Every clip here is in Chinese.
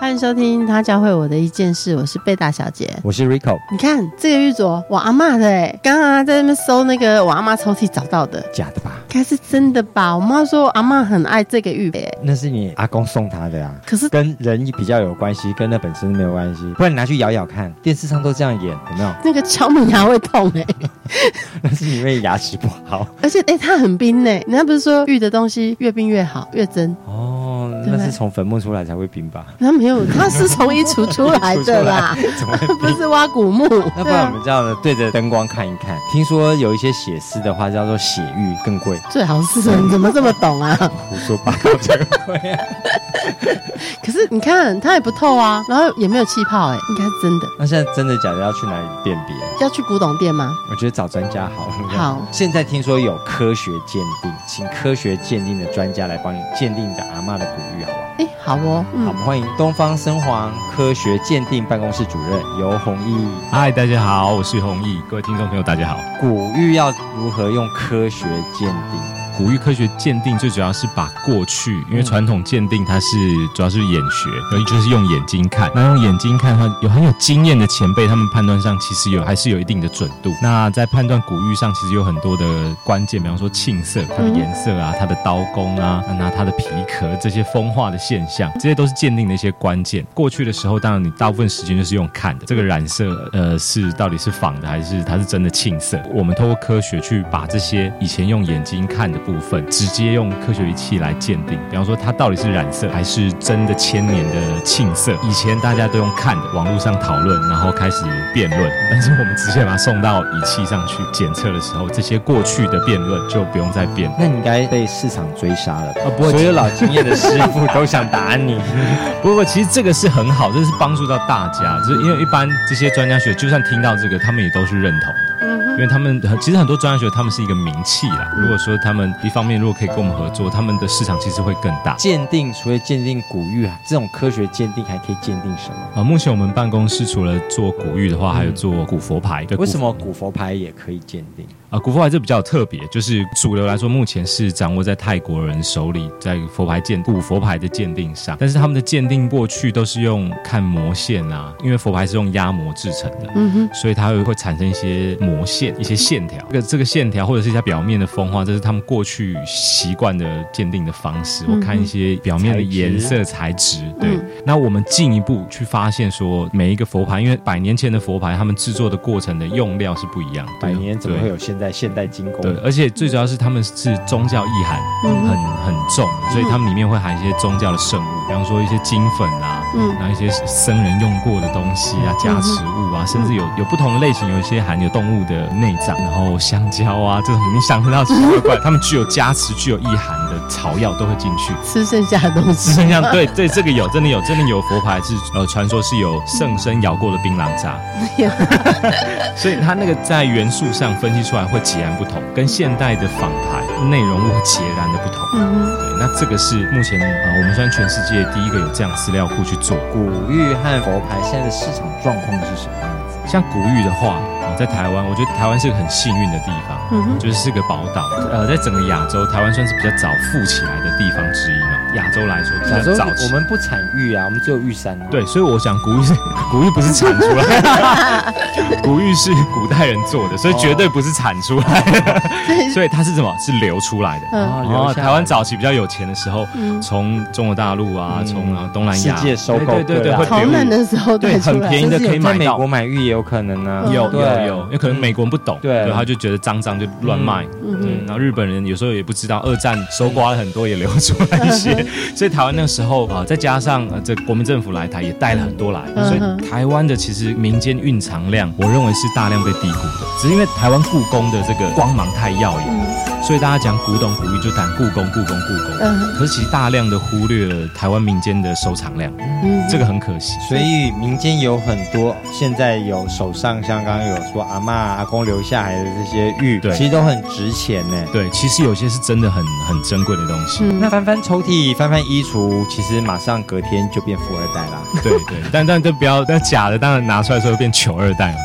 欢迎收听他教会我的一件事，我是贝大小姐，我是 Rico。你看这个玉镯，我阿妈的哎，刚刚在那边搜那个我阿妈抽屉找到的，假的吧？应该是真的吧？我妈说阿妈很爱这个玉哎，那是你阿公送她的呀。可是跟人比较有关系，跟那本身没有关系。不然你拿去咬咬看，电视上都这样演，有没有？那个敲门牙会痛哎，那是因为牙齿不好。而且哎，它很冰呢。人家不是说玉的东西越冰越好，越真哦？那是从坟墓出来才会冰吧？那没有，那是从衣橱出来的啦，不是挖古墓。那不然我们这样的对着灯光看一看。听说有一些血丝的话叫做血玉更贵，最好是你怎么这么懂啊？胡说八道，才贵啊！可是你看它也不透啊，然后也没有气泡，哎，应该是真的。那现在真的假的要去哪里辨别？要去古董店吗？我觉得找专家好。好，现在听说有科学鉴定，请科学鉴定的专家来帮你鉴定你的阿妈的古玉？哎，好哦。好，我们欢迎东方生黄科学鉴定办公室主任尤弘毅。嗨，大家好，我是弘毅。各位听众朋友，大家好。古玉要如何用科学鉴定？古玉科学鉴定最主要是把过去，因为传统鉴定它是主要是眼学，尤其就是用眼睛看。那用眼睛看的话，有很有经验的前辈，他们判断上其实有还是有一定的准度。那在判断古玉上，其实有很多的关键，比方说沁色、它的颜色啊、它的刀工啊、那它的皮壳这些风化的现象，这些都是鉴定的一些关键。过去的时候，当然你大部分时间就是用看的，这个染色呃是到底是仿的还是它是真的沁色？我们通过科学去把这些以前用眼睛看的。部分直接用科学仪器来鉴定，比方说它到底是染色还是真的千年的沁色。以前大家都用看的，网络上讨论，然后开始辩论。但是我们直接把它送到仪器上去检测的时候，这些过去的辩论就不用再辩。那你应该被市场追杀了啊！不会，所有老经验的师傅都想打你。不过，其实这个是很好，这是帮助到大家。就是因为一般这些专家学，就算听到这个，他们也都是认同的。因为他们其实很多专业学，他们是一个名气啦。如果说他们一方面如果可以跟我们合作，他们的市场其实会更大。鉴定除了鉴定古玉啊，这种科学鉴定还可以鉴定什么啊？目前我们办公室除了做古玉的话，还有做古佛牌。为什么古佛牌也可以鉴定？啊，古佛牌这比较特别，就是主流来说，目前是掌握在泰国人手里，在佛牌鉴古佛牌的鉴定上。但是他们的鉴定过去都是用看模线啊，因为佛牌是用压模制成的，嗯哼，所以它会会产生一些模线、一些线条。这个这个线条或者是一下表面的风化，这是他们过去习惯的鉴定的方式。我看一些表面的颜色、材质，对。那我们进一步去发现说，每一个佛牌，因为百年前的佛牌，他们制作的过程的用料是不一样。百年怎么会有现在现代精工？对，而且最主要是他们是宗教意涵很很重，所以他们里面会含一些宗教的圣物，比方说一些金粉啊，嗯，然后一些僧人用过的东西啊，加持物啊，甚至有有不同的类型，有一些含有动物的内脏，然后香蕉啊这种你想得到奇奇怪怪，他们具有加持、具有意涵的草药都会进去。吃剩下的东西，吃剩下对 对，这个有真的有真的有佛牌是呃，传说是有圣僧摇过的槟榔渣，所以它那个在元素上分析出来会截然不同，跟现代的仿牌内容物截然的不同。嗯，对，那这个是目前呃，我们算全世界第一个有这样资料库去做古玉和佛牌现在的市场状况是什么样子？像古玉的话。在台湾，我觉得台湾是个很幸运的地方，就是是个宝岛。呃，在整个亚洲，台湾算是比较早富起来的地地方之一嘛。亚洲来说，比较早我们不产玉啊，我们只有玉山。对，所以我想古玉是 古玉不是产出来，古玉是古代人做的，所以绝对不是产出来的。所以它是什么？是流出来的。哦，台湾早期比较有钱的时候，从中国大陆啊，从东南亚世界收购，对对对，逃难的时候对很便宜的可以买到。美国买玉也有可能呢，有有有，因为可能美国人不懂，对，他就觉得脏脏就乱卖。嗯，然后日本人有时候也不知道，二战收刮了很多，也流出来一些。所以台湾那个时候啊，再加上这国民政府来台也带了很多来，所以台湾的其实民间蕴藏量，我认为是大量被低估的。只是因为台湾故宫的这个光芒太耀眼。所以大家讲古董古玉就谈故宫故宫故宫，嗯可是其实大量的忽略了台湾民间的收藏量，嗯，这个很可惜。所以民间有很多，现在有手上像刚刚有说阿嬷阿公留下来的这些玉，对其实都很值钱呢。对，其实有些是真的很很珍贵的东西。嗯那翻翻抽屉、翻翻衣橱，其实马上隔天就变富二代啦。对对，但但这不要，但假的当然拿出来之后变穷二代了。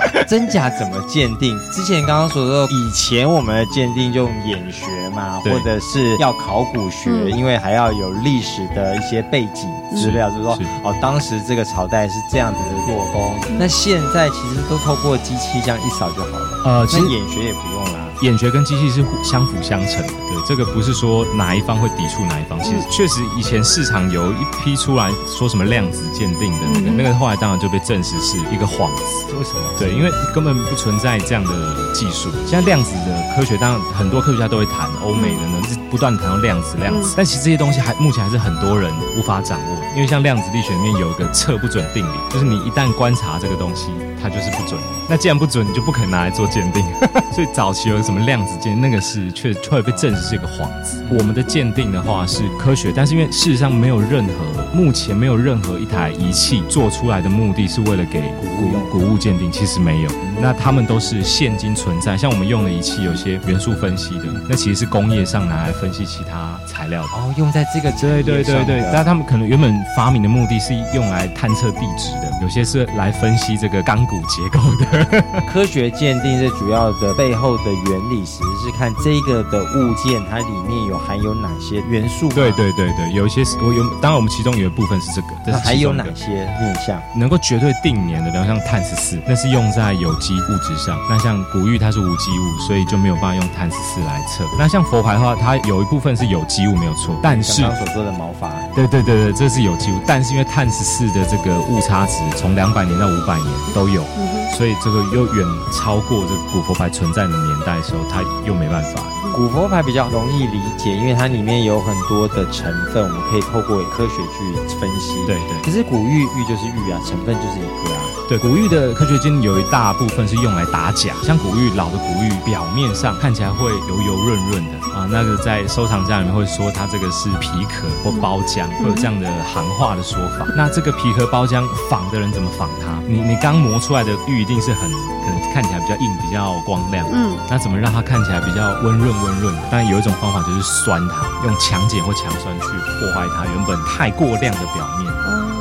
真假怎么鉴定？之前刚刚说的，以前我们的鉴定就用眼学嘛，或者是要考古学，嗯因为还要有历史的一些背景资料，就是说是哦，当时这个朝代是这样子的做工。那现在其实都透过机器这样一扫就好了，呃，其实那眼学也不用啦。眼学跟机器是互相辅相成的，对，这个不是说哪一方会抵触哪一方。其实确实以前市场有一批出来说什么量子鉴定的那个，嗯那个后来当然就被证实是一个幌子。为什么？对，因为根本不存在这样的技术。现在量子的科学，当然很多科学家都会谈，欧美的呢是不断谈到量子、量子，但其实这些东西还目前还是很多人无法掌握。因为像量子力学里面有一个测不准定理，就是你一旦观察这个东西，它就是不准的。那既然不准，你就不可能拿来做鉴定。所以早期有什么量子鉴，那个是确后来被证实是一个幌子。我们的鉴定的话是科学，但是因为事实上没有任何，目前没有任何一台仪器做出来的目的是为了给古古物鉴定，其实没有。那他们都是现今存在，像我们用的仪器，有些元素分析的，那其实是工业上拿来分析其他材料的。哦，用在这个对对对对，但他们可能原本发明的目的是用来探测地质的，有些是来分析这个钢骨结构的。科学鉴定是主要的背后的原理，其实是看这个的物件它里面有含有哪些元素。对，对对对，有一些我有，当然我们其中有一部分是这个，这那还有哪些面向？能够绝对定年的，比方像碳十四，那是用在有机物质上。那像古玉它是无机物，所以就没有办法用碳十四来测。那像佛牌的话，它有一部分是有机物没有错，但是刚刚所说的毛发，对对对对，这是有机物，但是因为碳十四的这个误差值从两百年到五百年都有，所以这个又远超过这个古佛牌存在的年代的时候，它又没办法。古佛牌比较容易理解，因为它里面有很多的成分，我们可以透过科学去分析。对对可是古玉玉就是玉啊，成分就是一个啊。对，古玉的科学鉴定有一大部分是用来打假，像古玉老的古玉表面上看起来会油油润润的啊，那个在收藏家里面会说它这个是皮壳或包浆，会有这样的行话的说法。那这个皮壳包浆仿的人怎么仿它？你你刚磨出来的玉一定是很可能看起来比较硬、比较光亮，嗯，那怎么让它看起来比较温润温润的？当然有一种方法就是酸它，用强碱或强酸去破坏它原本太过亮的表面。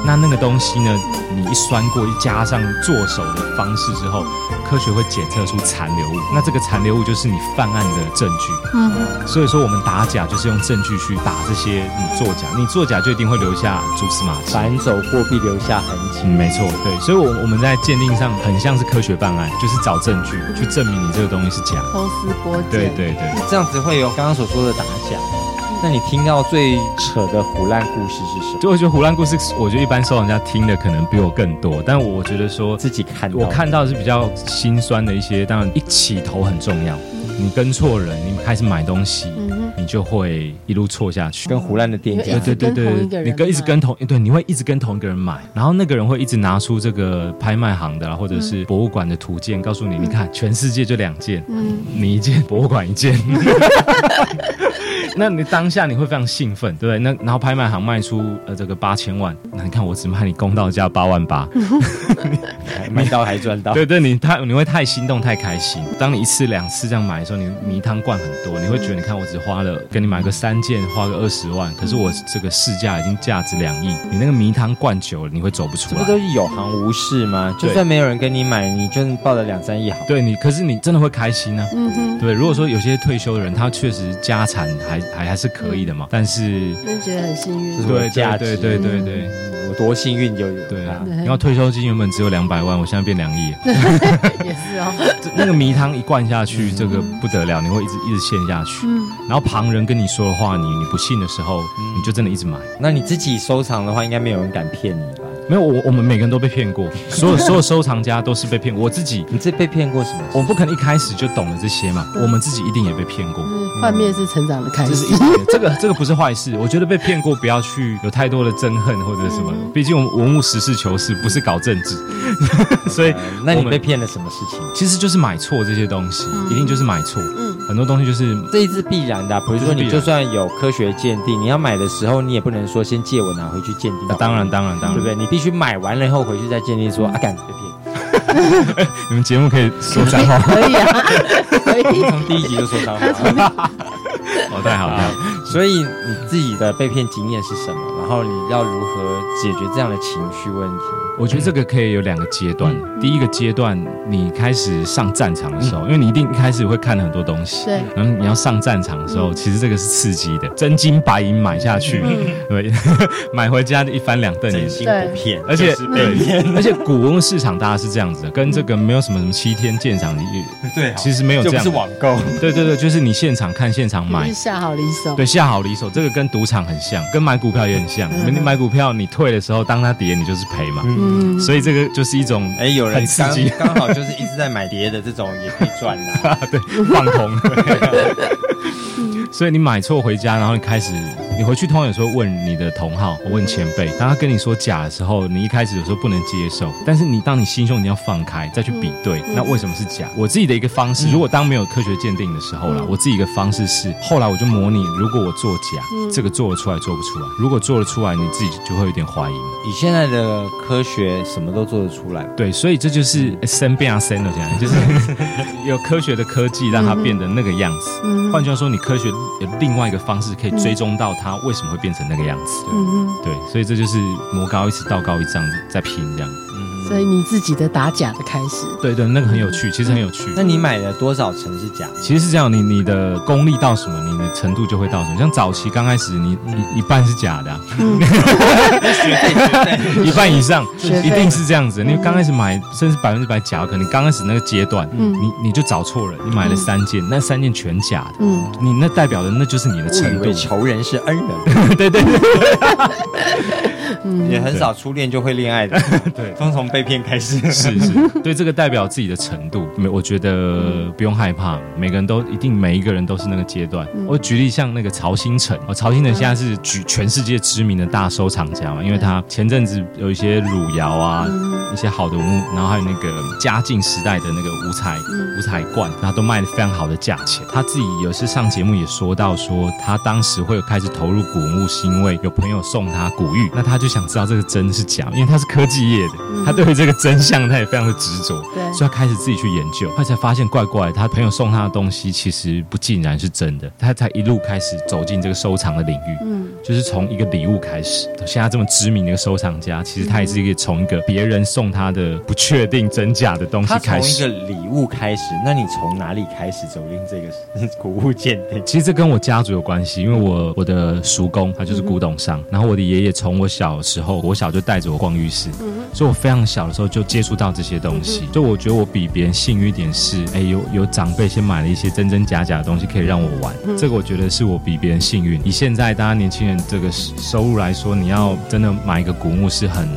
那那个东西呢，你一酸过，一加上做手的方式之后，科学会检测出残留物。那这个残留物就是你犯案的证据。嗯，所以说我们打假就是用证据去打这些你作假，你作假就一定会留下蛛丝马迹。反走货币留下痕迹。嗯，没错，对，所以，我我们在鉴定上很像是科学办案，就是找证据去证明你这个东西是假的。抽丝剥茧。对对对，这样子会有刚刚所说的打假。那你听到最扯的胡乱故事是什么？就我觉得胡乱故事，我觉得一般收藏家听的可能比我更多，但我觉得说自己看我看到的是比较心酸的一些，当然一起头很重要。你跟错人，你开始买东西，嗯，你就会一路错下去。跟胡乱的店家对对对你跟一直跟同对，你会一直跟同一个人买，然后那个人会一直拿出这个拍卖行的啦，或者是博物馆的图鉴，告诉你，你看全世界就两件，嗯，你一件，博物馆一件。那你当下你会非常兴奋，对不对？那然后拍卖行卖出呃这个八千万，那你看我只卖你公道价八万八，还 买到还赚到。对对，你太你会太心动太开心。当你一次两次这样买的时候，你迷汤灌很多，你会觉得你看我只花了给你买个三件，花个二十万，可是我这个市价已经价值两亿，你那个迷汤灌久了，你会走不出来。这不都是有行无市吗？就算没有人跟你买，你就报了两三亿好。对你，可是你真的会开心呢、嗯哼，对，如果说有些退休的人，他确实家产还还还是可以的嘛，但是就觉得很幸运对价值对对对对对我多幸运就有对啊。然后退休金原本只有两百万，我现在变两亿了，也是哦，那个迷汤一灌下去，这个不得了，你会一直一直陷下去。嗯，然后旁人跟你说的话，你你不信的时候，你就真的一直买。那你自己收藏的话，应该没有人敢骗你吧？没有，我我们每个人都被骗过，所有所有收藏家都是被骗。我自己，你这被骗过什么？我不可能一开始就懂了这些嘛，我们自己一定也被骗过。就是幻灭是成长的开始这是一。这个这个不是坏事，我觉得被骗过不要去有太多的憎恨或者什么，毕竟我们文物实事求是，不是搞政治，所以呃那你被骗了什么事情？其实就是买错这些东西，一定就是买错。嗯很多东西就是这一次必然的啊、比如说你就算有科学鉴定，你要买的时候，你也不能说先借我拿回去鉴定。啊当然当然当然，对不对？你必须买完了以后回去再鉴定说，啊，干被骗。你们节目可以说脏话，可以啊，可以。从第一集就说脏话。哦，太好了。所以你自己的被骗经验是什么？然后你要如何解决这样的情绪问题？我觉得这个可以有两个阶段。嗯第一个阶段，你开始上战场的时候，因为你一定一开始会看很多东西，对，然后你要上战场的时候，其实这个是刺激的，真金白银买下去，对，买回家一翻两瞪眼真。心不骗，而且被骗。对，而且古文市场大家是这样子的，跟这个没有什么什么七天鉴赏，你对，其实没有这样的。是网购。对对对，就是你现场看现场买，下好离手。对，下好离手，这个跟赌场很像，跟买股票也很像。嗯你买股票，你退的时候，当它跌，你就是赔嘛。嗯，所以这个就是一种哎，有人刚刚好就是一直在买跌的这种也可以赚啦。对放空。所以你买错回家，然后你开始，你回去通常有时候问你的同好、问前辈，当他跟你说假的时候，你一开始有时候不能接受，但是你当你心胸你要放开，再去比对，那为什么是假？我自己的一个方式，如果当没有科学鉴定的时候了，我自己一个方式是，后来我就模拟，如果我做假，这个做得出来做不出来？如果做得出来，你自己就会有点怀疑嘛。以现在的科学，什么都做得出来。对，所以这就是生变啊生了，这样就是 有科学的科技让它变得那个样子。嗯换句话说，你科学有另外一个方式可以追踪到它为什么会变成那个样子。嗯对，所以这就是魔高一尺道高一丈在拼这样。哼，所以你自己的打假的开始，对对，那个很有趣，其实很有趣。那你买了多少层是假的？其实是这样，你你的功力到什么，你的程度就会到什么。像早期刚开始你，一一半是假的啊、学费学费。一半以上一定是这样子。你刚开始买，甚至百分之百假，可能刚开始那个阶段，嗯你你就找错了，你买了三件，那三件全假的，嗯，你那代表的那就是你的程度为。仇人是恩人，对对对 嗯。也很少初恋就会恋爱的，对。都从被骗开始。是是，对这个代表自己的程度，没我觉得不用害怕，每个人都一定每一个人都是那个阶段。我举例像那个曹新成，哦，曹新成现在是举全世界知名的大收藏家嘛，因为他前阵子有一些汝窑啊，一些好的文物，然后还有那个嘉靖时代的那个五彩五彩罐，然后都卖的非常好的价钱。他自己有次上节目也说到说，他当时会开始投入古文物，是因为有朋友送他古玉，那他就想知道这个真是假，因为他是科技业的，他对于这个真相他也非常的执着。对所以他开始自己去研究，他才发现怪怪，他朋友送他的东西其实不尽然是真的，他才一路开始走进这个收藏的领域。嗯，就是从一个礼物开始，现在这么知名的一个收藏家，其实他也是一个从一个别人送他的不确定真假的东西开始从一个。礼物开始，那你从哪里开始走进这个 古物鉴定？其实这跟我家族有关系，因为我我的叔公他就是古董商，然后我的爷爷从我小时候，我小就带着我逛浴室，所以我非常小的时候就接触到这些东西，所以我觉得我比别人幸运一点是，哎，有有长辈先买了一些真真假假的东西可以让我玩，这个我觉得是我比别人幸运。以现在大家年轻人这个收入来说，你要真的买一个古墓是很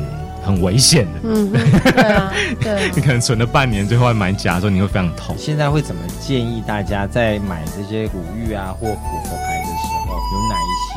很危险的。嗯，对啊，对啊。你，可能存了半年，最后来买假的时候，你会非常痛。现在会怎么建议大家在买这些古玉啊或古佛牌有哪一些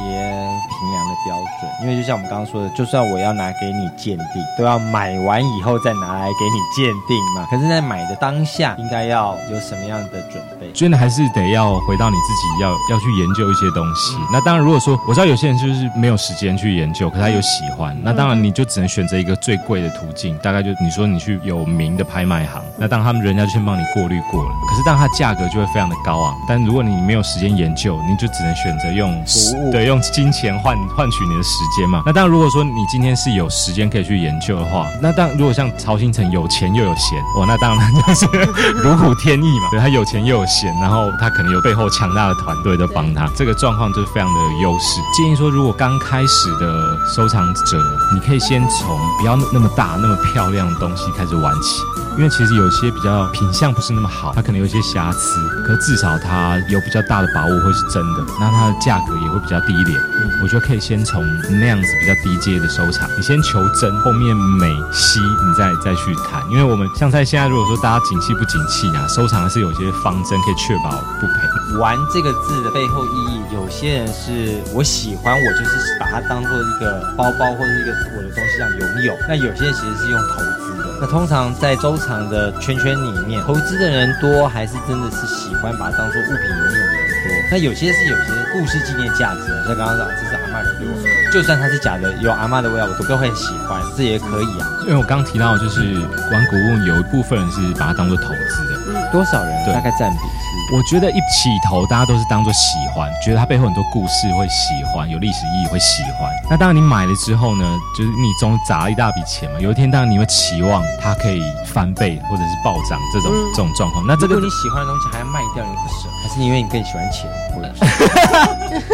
评量的标准？因为就像我们刚刚说的，就算我要拿给你鉴定，都要买完以后再拿来给你鉴定嘛。可是，在买的当下，应该要有什么样的准备？真的还是得要回到你自己要要去研究一些东西。那当然，如果说我知道有些人就是没有时间去研究，可是他有喜欢，那当然你就只能选择一个最贵的途径，大概就你说你去有名的拍卖行，那当然他们人家就先帮你过滤过了，可是当然它价格就会非常的高昂。但如果你没有时间研究，你就只能选择用服务对用金钱换换取你的时间嘛。那当然，如果说你今天是有时间可以去研究的话，那当然如果像曹新成有钱又有闲，哇，那当然就是 如虎添翼嘛。对他有钱又有闲，然后他可能有背后强大的团队在帮他，这个状况就是非常的优势。建议说，如果刚开始的收藏者，你可以先从不要那么大、那么漂亮的东西开始玩起。因为其实有些比较品相不是那么好，它可能有一些瑕疵，可至少它有比较大的把握会是真的，那它的价格也会比较低廉。我觉得可以先从那样子比较低阶的收藏，你先求真，后面美稀你再再去谈。因为我们像在现在，如果说大家景气不景气啊，收藏还是有些方针可以确保不赔。玩这个字的背后意义，有些人是我喜欢，我就是把它当做一个包包或者一个我的东西这样拥有；那有些人其实是用投。那通常在周长的圈圈里面，投资的人多，还是真的是喜欢把它当做物品拥有的人多？那有些是有些故事纪念价值的，像刚刚讲这是阿妈留给我，就算它是假的，有阿妈的味道，我都会喜欢，这也可以啊。因为我刚提到，就是玩古物有一部分人是把它当做投资的，多少人对大概占比是？我觉得一起头大家都是当做喜欢，觉得它背后很多故事会喜欢，有历史意义会喜欢。那当然你买了之后呢，就是你总砸了一大笔钱嘛，有一天当然你会期望它可以翻倍或者是暴涨这种、这种状况。那这个如果你喜欢的东西还要卖掉，你不舍，还是因为你更喜欢钱？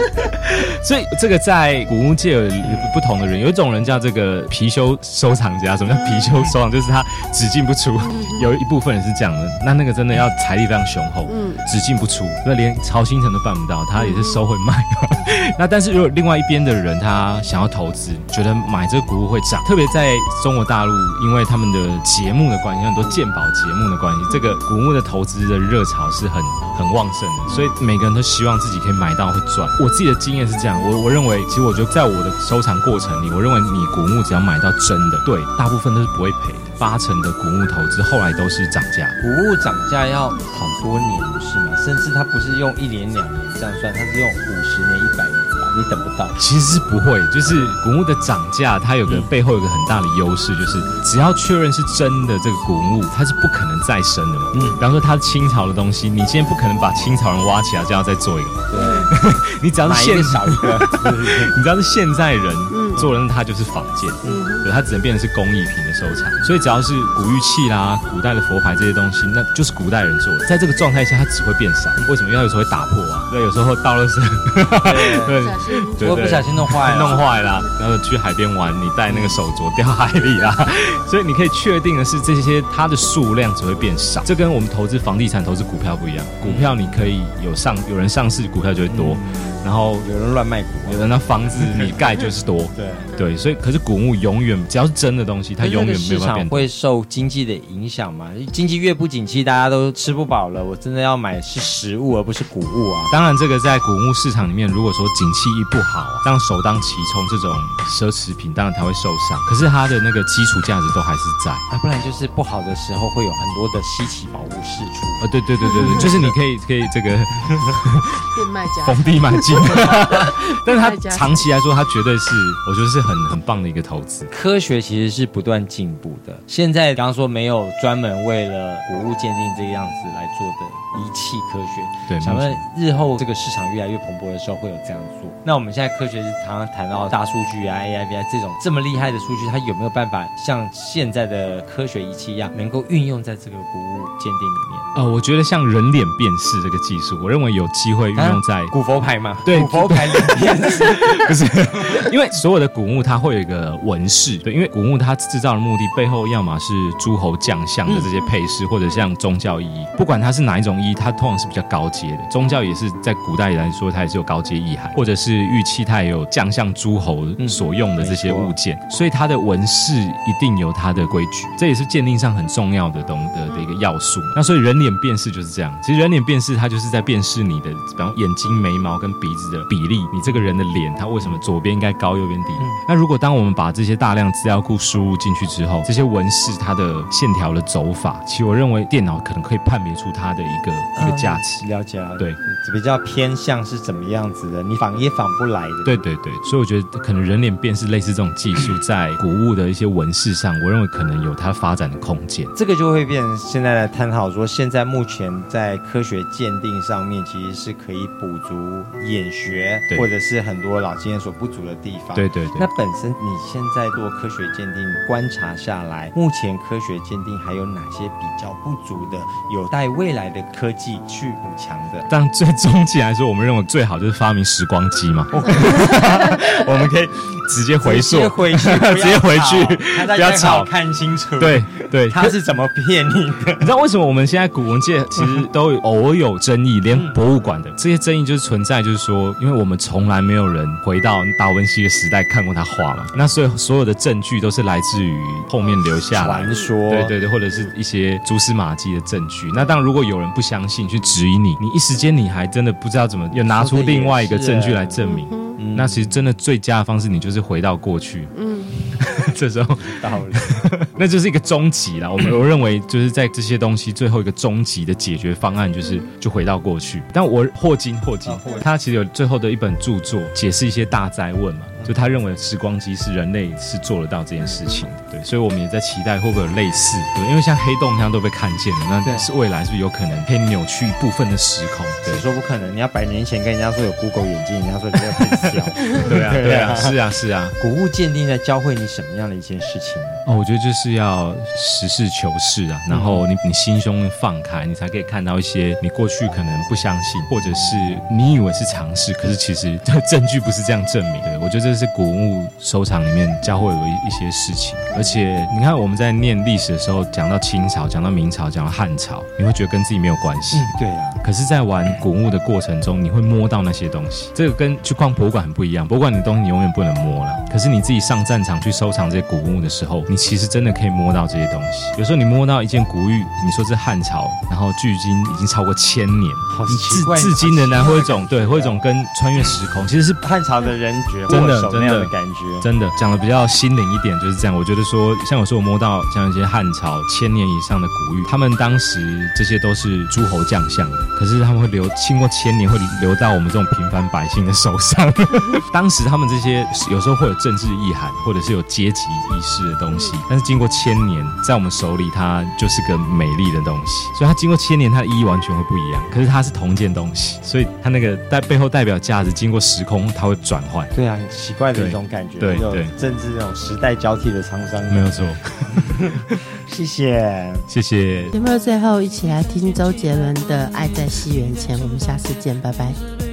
所以这个在古墓界有不同的人，有一种人叫这个貔貅收藏家。什么叫貔貅收藏？就是他只进不出。有一部分人是这样的，那那个真的要财力非常雄厚，嗯只进不出，那连曹新成都办不到，他也是收会卖。那但是如果另外一边的人他想要投资，觉得买这个古物会涨，特别在中国大陆，因为他们的节目的关系，很多鉴宝节目的关系，这个古墓的投资的热潮是很很旺盛的，所以每个人都希望自己可以买到会赚。我自己的经验是这样，我我认为，其实我觉得在我的收藏过程里，我认为你古墓只要买到真的，对，大部分都是不会赔的。八成的古物投资后来都是涨价，古物涨价要好多年，不是吗？甚至它不是用一年两年这样算，它是用五十年、一百年，你等不到。其实是不会，就是古墓的涨价，它有个背后有个很大的优势，就是只要确认是真的这个古墓，它是不可能再生的嘛。嗯，比方说它是清朝的东西，你今天不可能把清朝人挖起来就要再做一个嘛。对，你只要是现买一个少一个。你知道是现在人做的，那它就是仿件，对，它只能变成是工艺品的收藏。所以只要是古玉器啦、古代的佛牌这些东西，那就是古代人做的。在这个状态下，它只会变少。为什么？因为它有时候会打破啊，对，有时候到了是，对不小心弄坏了，弄坏啦，然后去海边玩，你戴那个手镯掉海里啦，所以你可以确定的是，这些它的数量只会变少。这跟我们投资房地产、投资股票不一样。股票你可以有上有人上市，股票就会多，然后有人乱卖股。有人那房子你盖就是多，对，对，所以可是古物永远只要是真的东西，它永远没有办市场法变大。会受经济的影响嘛？经济越不景气，大家都吃不饱了，我真的要买是食物而不是谷物啊。当然，这个在谷物市场里面，如果说景气一不好啊，当首当其冲这种奢侈品，当然它会受伤。可是它的那个基础价值都还是在。啊，不然就是不好的时候会有很多的稀奇宝物释出。啊，对对对对对，就是你可以可以这个 变卖家逢低买进，但是它长期来说，它绝对是我觉得是很很棒的一个投资。科学其实是不断进步的。现在刚刚说没有专门为了谷物鉴定这个样子来做的仪器科学，对，想问日后这个市场越来越蓬勃的时候会有这样做？那我们现在科学是常常谈到大数据啊、AI、BI 这种这么厉害的数据，它有没有办法像现在的科学仪器一样，能够运用在这个谷物鉴定里面？呃，我觉得像人脸辨识这个技术，我认为有机会运用在古佛牌嘛？对古佛牌里面 不是，因为所有的古墓它会有一个纹饰，对，因为古墓它制造的目的背后要么是诸侯将相的这些配饰，或者像宗教意义，不管它是哪一种意义，它通常是比较高阶的。宗教也是在古代来说，它也是有高阶意涵，或者是玉器，它也有将相诸侯所用的这些物件，所以它的纹饰一定有它的规矩，这也是鉴定上很重要的东的的一个要素。那所以人脸辨识就是这样，其实人脸辨识它就是在辨识你的，比方眼睛、眉毛跟鼻子的比例，你这个人的脸它为什么左边应该高，右边低？那如果当我们把这些大量资料库输入进去之后，这些纹饰它的线条的走法，其实我认为电脑可能可以判别出它的一个一个价值。了解了，对，比较偏向是怎么样子的，你仿也仿不来的。对对对，所以我觉得可能人脸辨识类似这种技术，在古物的一些纹饰上，我认为可能有它发展的空间。这个就会变成现在来探讨说，现在目前在科学鉴定上面，其实是可以补足眼学对或者是很多老经验所不足的地方。对对对那。本身你现在做科学鉴定观察下来，目前科学鉴定还有哪些比较不足的，有待未来的科技去补强的？但最终极来说，我们认为最好就是发明时光机嘛，我们可以直接回溯直接，回去，直接回去不不要吵看清楚。，对对，他是怎么骗你的？你知道为什么我们现在古文界其实都有偶尔有争议，连博物馆的这些争议就是存在，就是说，因为我们从来没有人回到达文西的时代看过他画嘛，那所以所有的证据都是来自于后面留下传说，对对对，或者是一些蛛丝马迹的证据。那当然，如果有人不相信，去质疑你，你一时间你还真的不知道怎么又拿出另外一个证据来证明。嗯。那其实真的最佳的方式，你就是回到过去，这时候到了，那就是一个终极啦。我们我认为就是在这些东西最后一个终极的解决方案，就是就回到过去。但我霍金，霍金他其实有最后的一本著作，解释一些大灾问嘛。就他认为时光机是人类是做得到这件事情的，对，所以我们也在期待会不会有类似，对，因为像黑洞那样都被看见了，那是未来是不是有可能可以扭曲一部分的时空？对谁，说不可能？你要百年前跟人家说有 Google 眼镜，人家说你这个很小。对啊，对啊对啊，是啊，是啊。古物鉴定在教会你什么样的一件事情？哦，我觉得就是要实事求是啊，然后你你心胸放开，你才可以看到一些你过去可能不相信，或者是你以为是常识，可是其实证据不是这样证明的。我觉得这是古文物收藏里面教会有一一些事情，而且你看我们在念历史的时候，讲到清朝，讲到明朝，讲到汉朝，你会觉得跟自己没有关系。对啊，可是，在玩古物的过程中，你会摸到那些东西，这个跟去逛博物馆很不一样。博物馆的东西你永远不能摸了，可是你自己上战场去收藏这些古墓的时候，你其实真的可以摸到这些东西。有时候你摸到一件古玉，你说是汉朝，然后距今已经超过千年，好奇怪至至今仍然会有一种对，会有一种跟穿越时空，其实是汉朝的人觉真的真的的感觉。真的讲的比较心灵一点，就是这样。我觉得说，像有时候我摸到像一些汉朝千年以上的古玉，他们当时这些都是诸侯将相的，可是他们会留经过千年，会留到我们这种平凡百姓的手上。当时他们这些有时候会有政治意涵，或者是有阶级意识的东西，但是经过千年，在我们手里，它就是个美丽的东西。所以它经过千年，它的意义完全会不一样。可是它是同一件东西，所以它那个代背后代表价值，经过时空，它会转换。对啊，很奇怪的一种感觉，有对对政治那种时代交替的沧桑。没有错，谢谢。谢谢。节目的最后，一起来听周杰伦的《爱在西元前》。我们下次见，拜拜。